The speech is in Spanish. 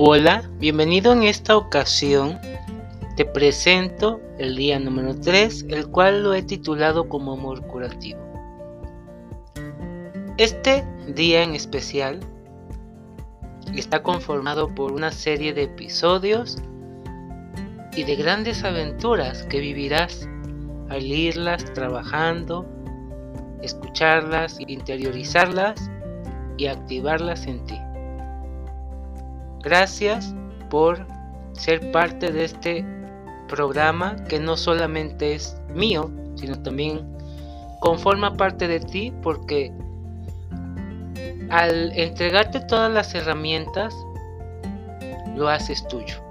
Hola, bienvenido en esta ocasión. Te presento el día número 3, el cual lo he titulado como amor curativo. Este día en especial está conformado por una serie de episodios y de grandes aventuras que vivirás al irlas trabajando, escucharlas, interiorizarlas y activarlas en ti. Gracias por ser parte de este programa que no solamente es mío, sino también conforma parte de ti porque al entregarte todas las herramientas, lo haces tuyo.